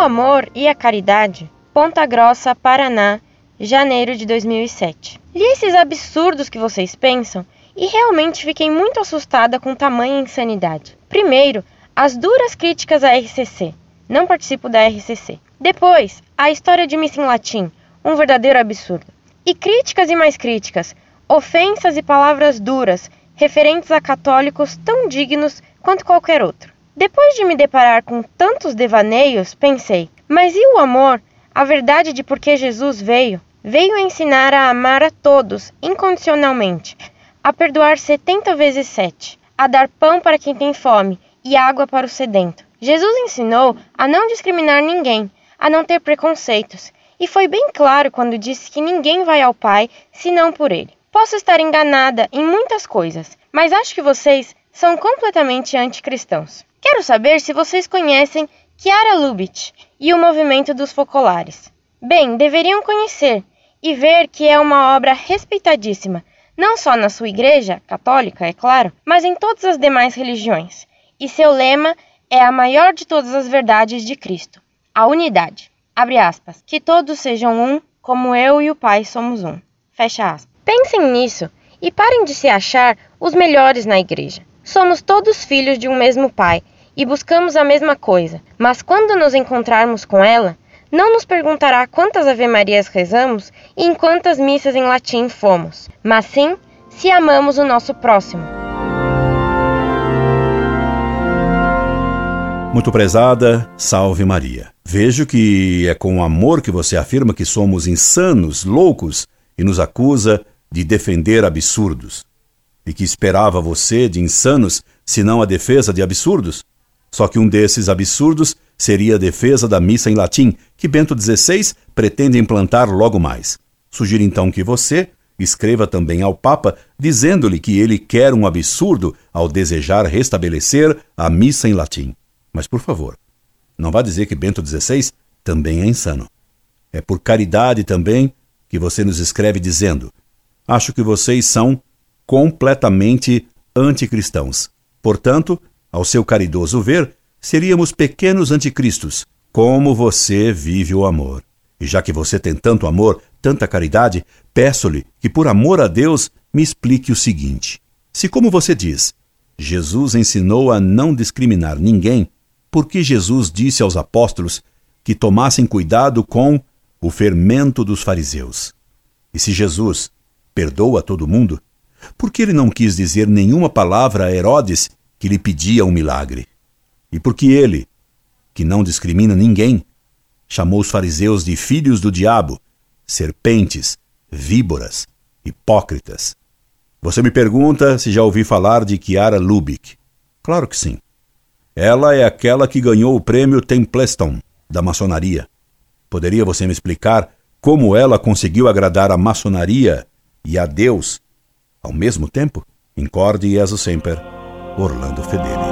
amor e a caridade, Ponta Grossa, Paraná, janeiro de 2007. Li esses absurdos que vocês pensam e realmente fiquei muito assustada com tamanha insanidade. Primeiro, as duras críticas à RCC. Não participo da RCC. Depois, a história de missa em latim, um verdadeiro absurdo. E críticas e mais críticas, ofensas e palavras duras, referentes a católicos tão dignos quanto qualquer outro. Depois de me deparar com tantos devaneios, pensei: mas e o amor, a verdade de por que Jesus veio? Veio ensinar a amar a todos incondicionalmente, a perdoar setenta vezes sete, a dar pão para quem tem fome e água para o sedento. Jesus ensinou a não discriminar ninguém, a não ter preconceitos, e foi bem claro quando disse que ninguém vai ao Pai senão por ele. Posso estar enganada em muitas coisas, mas acho que vocês são completamente anticristãos. Quero saber se vocês conhecem Chiara Lubitsch e o movimento dos focolares. Bem, deveriam conhecer e ver que é uma obra respeitadíssima, não só na sua igreja, católica, é claro, mas em todas as demais religiões. E seu lema é a maior de todas as verdades de Cristo, a unidade. Abre aspas. Que todos sejam um, como eu e o Pai somos um. Fecha aspas. Pensem nisso e parem de se achar os melhores na igreja. Somos todos filhos de um mesmo Pai e buscamos a mesma coisa, mas quando nos encontrarmos com ela, não nos perguntará quantas Ave-Marias rezamos e em quantas missas em latim fomos, mas sim se amamos o nosso próximo. Muito prezada, salve Maria. Vejo que é com amor que você afirma que somos insanos, loucos e nos acusa de defender absurdos. E que esperava você de insanos, se não a defesa de absurdos? Só que um desses absurdos seria a defesa da missa em latim, que Bento XVI pretende implantar logo mais. Sugiro então que você escreva também ao Papa dizendo-lhe que ele quer um absurdo ao desejar restabelecer a missa em latim. Mas, por favor, não vá dizer que Bento XVI também é insano. É por caridade também que você nos escreve dizendo: Acho que vocês são completamente anticristãos. Portanto, ao seu caridoso ver, seríamos pequenos anticristos. Como você vive o amor. E já que você tem tanto amor, tanta caridade, peço-lhe que, por amor a Deus, me explique o seguinte: se, como você diz, Jesus ensinou a não discriminar ninguém, por que Jesus disse aos apóstolos que tomassem cuidado com o fermento dos fariseus? E se Jesus perdoa todo mundo, por que ele não quis dizer nenhuma palavra a Herodes que lhe pedia um milagre. E porque ele, que não discrimina ninguém, chamou os fariseus de filhos do diabo, serpentes, víboras, hipócritas. Você me pergunta se já ouvi falar de Chiara Lubick. Claro que sim. Ela é aquela que ganhou o prêmio Templeston, da maçonaria. Poderia você me explicar como ela conseguiu agradar a maçonaria e a Deus ao mesmo tempo, incorde Jesus sempre, Orlando Fedeli.